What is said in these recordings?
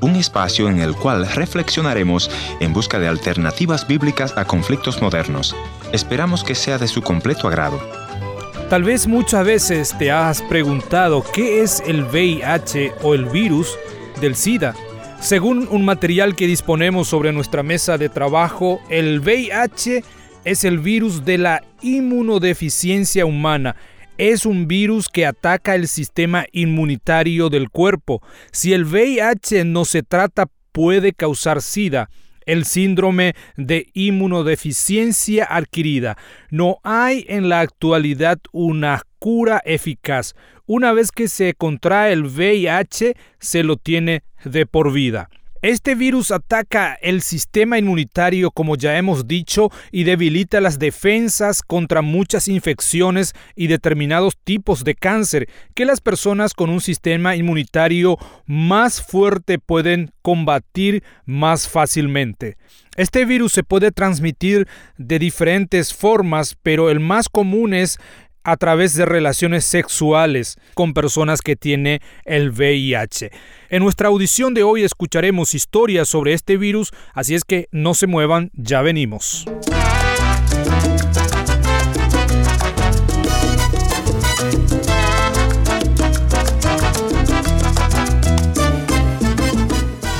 Un espacio en el cual reflexionaremos en busca de alternativas bíblicas a conflictos modernos. Esperamos que sea de su completo agrado. Tal vez muchas veces te has preguntado qué es el VIH o el virus del SIDA. Según un material que disponemos sobre nuestra mesa de trabajo, el VIH es el virus de la inmunodeficiencia humana. Es un virus que ataca el sistema inmunitario del cuerpo. Si el VIH no se trata, puede causar SIDA el síndrome de inmunodeficiencia adquirida. No hay en la actualidad una cura eficaz. Una vez que se contrae el VIH, se lo tiene de por vida. Este virus ataca el sistema inmunitario, como ya hemos dicho, y debilita las defensas contra muchas infecciones y determinados tipos de cáncer que las personas con un sistema inmunitario más fuerte pueden combatir más fácilmente. Este virus se puede transmitir de diferentes formas, pero el más común es a través de relaciones sexuales con personas que tienen el VIH. En nuestra audición de hoy escucharemos historias sobre este virus, así es que no se muevan, ya venimos.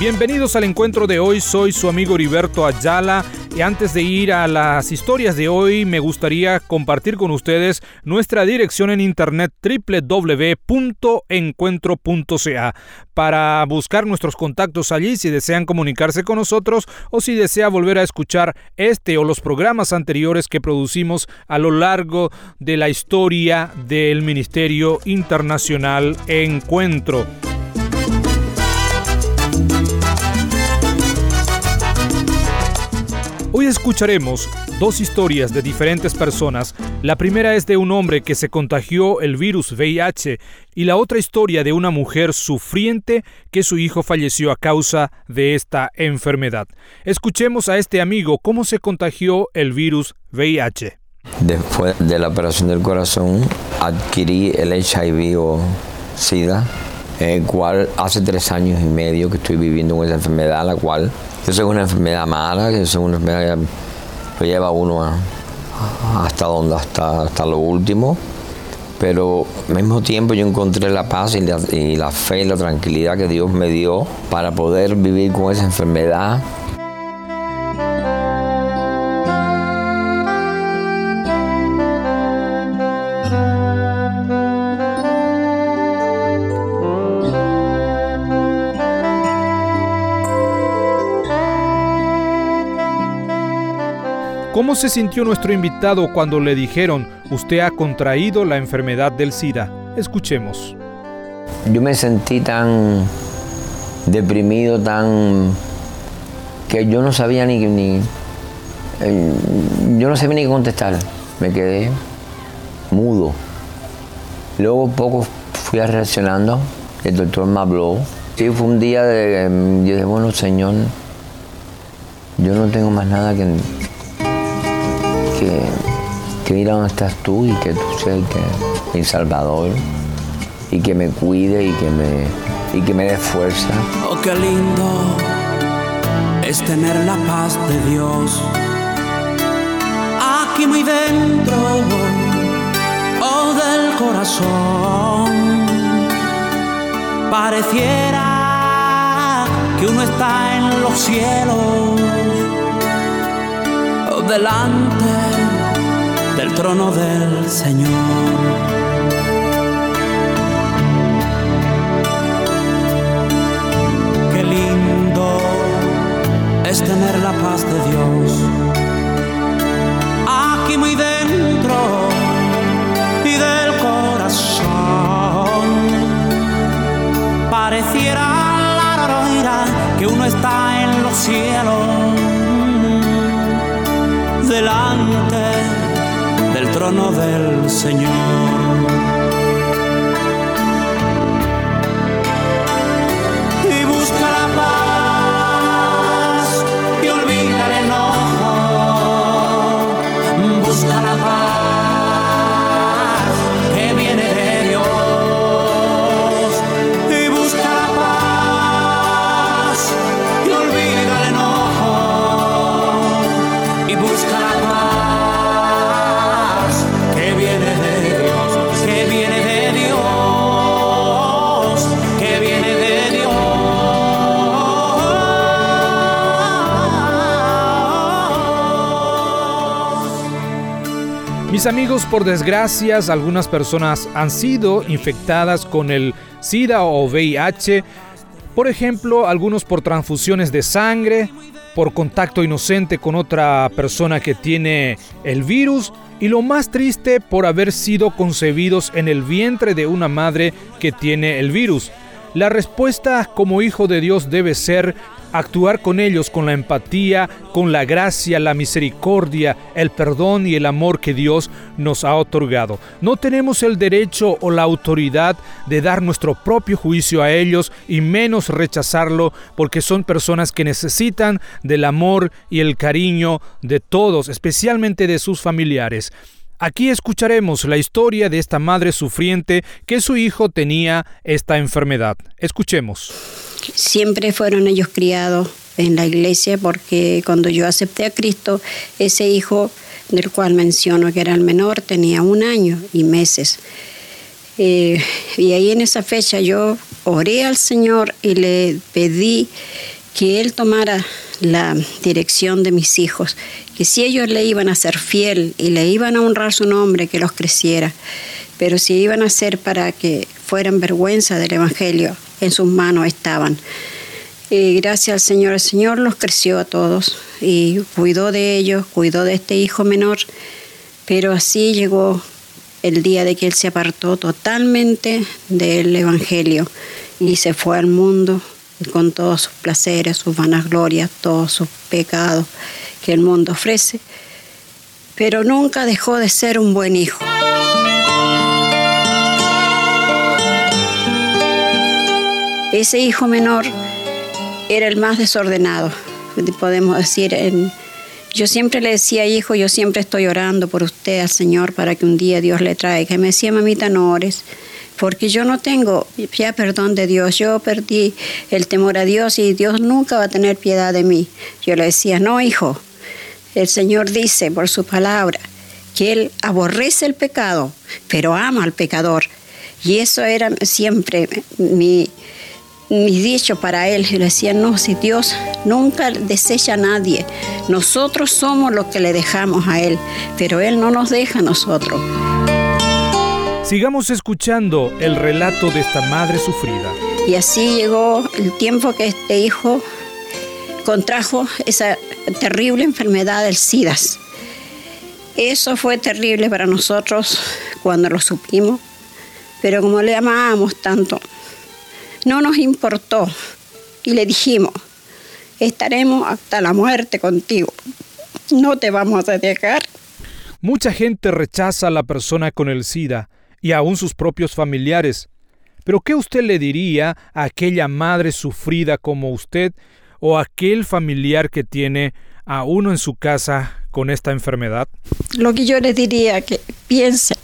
Bienvenidos al encuentro de hoy, soy su amigo Heriberto Ayala y antes de ir a las historias de hoy me gustaría compartir con ustedes nuestra dirección en internet www.encuentro.ca para buscar nuestros contactos allí si desean comunicarse con nosotros o si desea volver a escuchar este o los programas anteriores que producimos a lo largo de la historia del Ministerio Internacional Encuentro. Hoy escucharemos dos historias de diferentes personas. La primera es de un hombre que se contagió el virus VIH y la otra historia de una mujer sufriente que su hijo falleció a causa de esta enfermedad. Escuchemos a este amigo cómo se contagió el virus VIH. Después de la operación del corazón adquirí el HIV o SIDA, el cual hace tres años y medio que estoy viviendo con esa enfermedad, la cual yo es una enfermedad mala, que es una enfermedad que lleva a uno hasta donde, hasta, hasta lo último. Pero al mismo tiempo yo encontré la paz y la fe y la tranquilidad que Dios me dio para poder vivir con esa enfermedad ¿Cómo se sintió nuestro invitado cuando le dijeron, usted ha contraído la enfermedad del SIDA? Escuchemos. Yo me sentí tan deprimido, tan... que yo no sabía ni... ni eh, yo no sabía ni qué contestar. Me quedé mudo. Luego poco fui reaccionando. El doctor me habló. Sí, fue un día de... Dije, bueno, Señor, yo no tengo más nada que que, que mira dónde estás tú y que tú seas que, mi Salvador y que me cuide y que me, y que me dé fuerza. Oh, qué lindo es tener la paz de Dios aquí muy dentro oh, del corazón. Pareciera que uno está en los cielos delante del trono del Señor. Qué lindo es tener la paz de Dios aquí muy dentro y del corazón. Pareciera la que uno está en los cielos delante del trono del Señor. Mis amigos, por desgracias, algunas personas han sido infectadas con el SIDA o VIH. Por ejemplo, algunos por transfusiones de sangre, por contacto inocente con otra persona que tiene el virus y lo más triste por haber sido concebidos en el vientre de una madre que tiene el virus. La respuesta como hijo de Dios debe ser actuar con ellos con la empatía, con la gracia, la misericordia, el perdón y el amor que Dios nos ha otorgado. No tenemos el derecho o la autoridad de dar nuestro propio juicio a ellos y menos rechazarlo porque son personas que necesitan del amor y el cariño de todos, especialmente de sus familiares. Aquí escucharemos la historia de esta madre sufriente que su hijo tenía esta enfermedad. Escuchemos. Siempre fueron ellos criados en la iglesia porque cuando yo acepté a Cristo, ese hijo del cual menciono que era el menor tenía un año y meses. Eh, y ahí en esa fecha yo oré al Señor y le pedí que Él tomara la dirección de mis hijos, que si ellos le iban a ser fiel y le iban a honrar su nombre, que los creciera, pero si iban a ser para que fueran vergüenza del Evangelio, en sus manos estaban. Y gracias al Señor, el Señor los creció a todos y cuidó de ellos, cuidó de este hijo menor, pero así llegó el día de que él se apartó totalmente del Evangelio y se fue al mundo con todos sus placeres, sus vanaglorias, todos sus pecados que el mundo ofrece, pero nunca dejó de ser un buen hijo. Ese hijo menor era el más desordenado, podemos decir. yo siempre le decía, hijo, yo siempre estoy orando por usted al Señor para que un día Dios le traiga. Me decía, mamita, no ores, porque yo no tengo ya perdón de Dios. Yo perdí el temor a Dios y Dios nunca va a tener piedad de mí. Yo le decía, no, hijo, el Señor dice por su palabra que Él aborrece el pecado, pero ama al pecador. Y eso era siempre mi, dicho para él. Y le decía, no, si Dios nunca desecha a nadie, nosotros somos los que le dejamos a Él, pero Él no nos deja a nosotros. Sigamos escuchando el relato de esta madre sufrida. Y así llegó el tiempo que este hijo contrajo esa terrible enfermedad del SIDAS. Eso fue terrible para nosotros cuando lo supimos, pero como le amábamos tanto, no nos importó y le dijimos, estaremos hasta la muerte contigo, no te vamos a dejar. Mucha gente rechaza a la persona con el SIDA y aún sus propios familiares. Pero ¿qué usted le diría a aquella madre sufrida como usted o aquel familiar que tiene a uno en su casa con esta enfermedad? Lo que yo les diría que piensen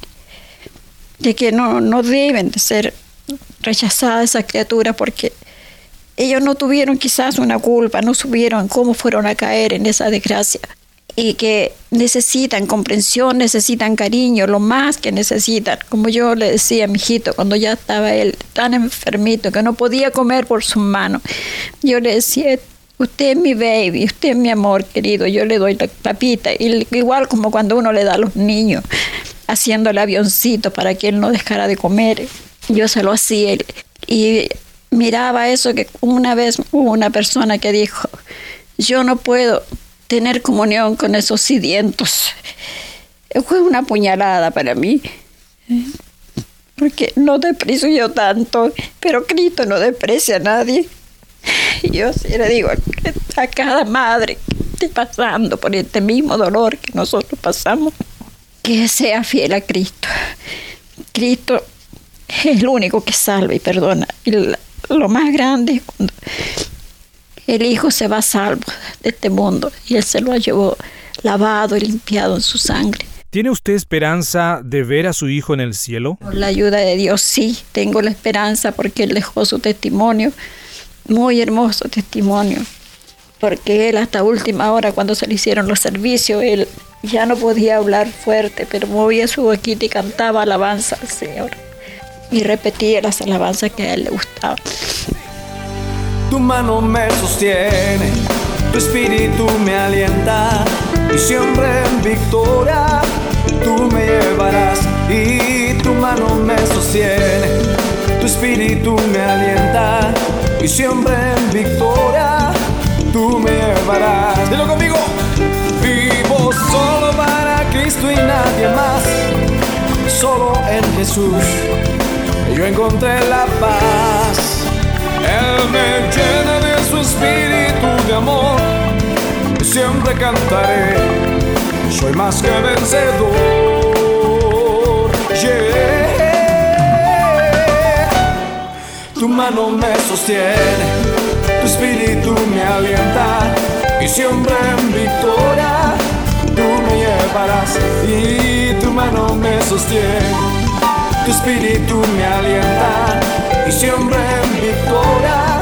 de que no, no deben de ser rechazada esa criatura porque ellos no tuvieron quizás una culpa, no supieron cómo fueron a caer en esa desgracia y que necesitan comprensión, necesitan cariño, lo más que necesitan. Como yo le decía a mi hijito cuando ya estaba él tan enfermito que no podía comer por su mano, yo le decía, usted es mi baby, usted es mi amor querido, yo le doy la papita, igual como cuando uno le da a los niños, haciéndole avioncito para que él no dejara de comer yo se lo hacía y miraba eso que una vez hubo una persona que dijo, yo no puedo tener comunión con esos sedientos. Fue una puñalada para mí, porque no desprecio yo tanto, pero Cristo no desprecia a nadie. Y yo sí le digo a cada madre que esté pasando por este mismo dolor que nosotros pasamos, que sea fiel a Cristo. Cristo es el único que salva y perdona. Y lo más grande es cuando el Hijo se va salvo de este mundo y Él se lo llevó lavado y limpiado en su sangre. ¿Tiene usted esperanza de ver a su Hijo en el cielo? Por la ayuda de Dios sí, tengo la esperanza porque Él dejó su testimonio, muy hermoso testimonio, porque Él hasta última hora cuando se le hicieron los servicios, Él ya no podía hablar fuerte, pero movía su boquita y cantaba alabanza al Señor y repetía las alabanzas que a él le gustaban. Tu mano me sostiene, tu espíritu me alienta y siempre en victoria tú me llevarás y tu mano me sostiene, tu espíritu me alienta y siempre en victoria tú me llevarás. Dilo conmigo, vivo solo para Cristo y nadie más, solo en Jesús yo encontré la paz. Él me llena de su espíritu de amor, siempre cantaré, soy más que vencedor. Tu mano me sostiene, tu espíritu me alienta y siempre en victoria tú me llevarás y tu mano me sostiene, tu espíritu me alienta y siempre en victoria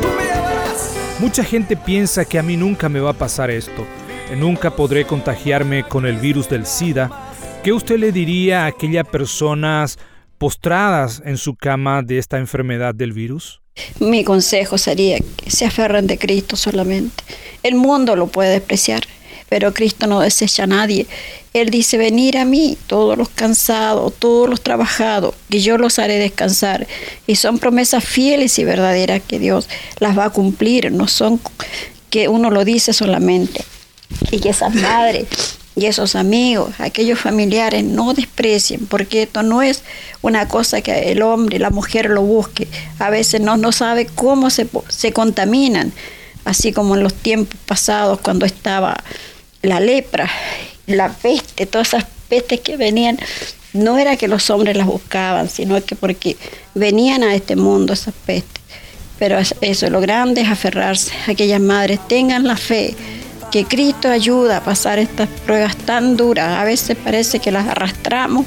tú me llevarás. Mucha gente piensa que a mí nunca me va a pasar esto, que nunca podré contagiarme con el virus del SIDA. ¿Qué usted le diría a aquellas personas postradas en su cama de esta enfermedad del virus? Mi consejo sería que se aferren de Cristo solamente. El mundo lo puede despreciar, pero Cristo no desecha a nadie. Él dice, venir a mí, todos los cansados, todos los trabajados, que yo los haré descansar. Y son promesas fieles y verdaderas que Dios las va a cumplir, no son que uno lo dice solamente. Y que esas madres y esos amigos, aquellos familiares, no desprecien, porque esto no es una cosa que el hombre la mujer lo busque. A veces no, no sabe cómo se, se contaminan, así como en los tiempos pasados cuando estaba la lepra, la peste, todas esas pestes que venían, no era que los hombres las buscaban, sino que porque venían a este mundo esas pestes. Pero eso, lo grande es aferrarse. Aquellas madres tengan la fe que Cristo ayuda a pasar estas pruebas tan duras. A veces parece que las arrastramos,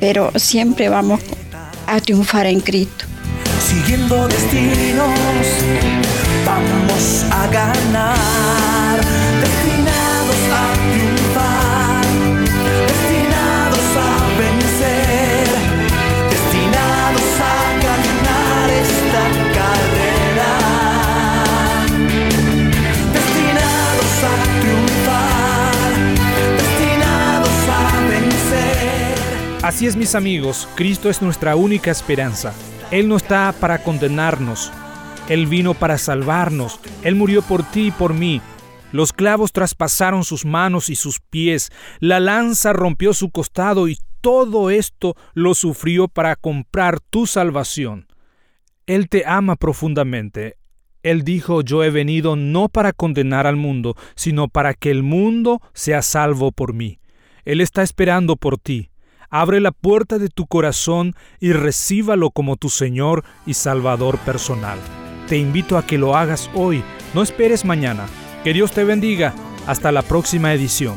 pero siempre vamos a triunfar en Cristo. Siguiendo destinos, vamos a ganar. Así es mis amigos, Cristo es nuestra única esperanza. Él no está para condenarnos, Él vino para salvarnos, Él murió por ti y por mí. Los clavos traspasaron sus manos y sus pies, la lanza rompió su costado y todo esto lo sufrió para comprar tu salvación. Él te ama profundamente. Él dijo, yo he venido no para condenar al mundo, sino para que el mundo sea salvo por mí. Él está esperando por ti. Abre la puerta de tu corazón y recíbalo como tu Señor y Salvador personal. Te invito a que lo hagas hoy, no esperes mañana. Que Dios te bendiga. Hasta la próxima edición.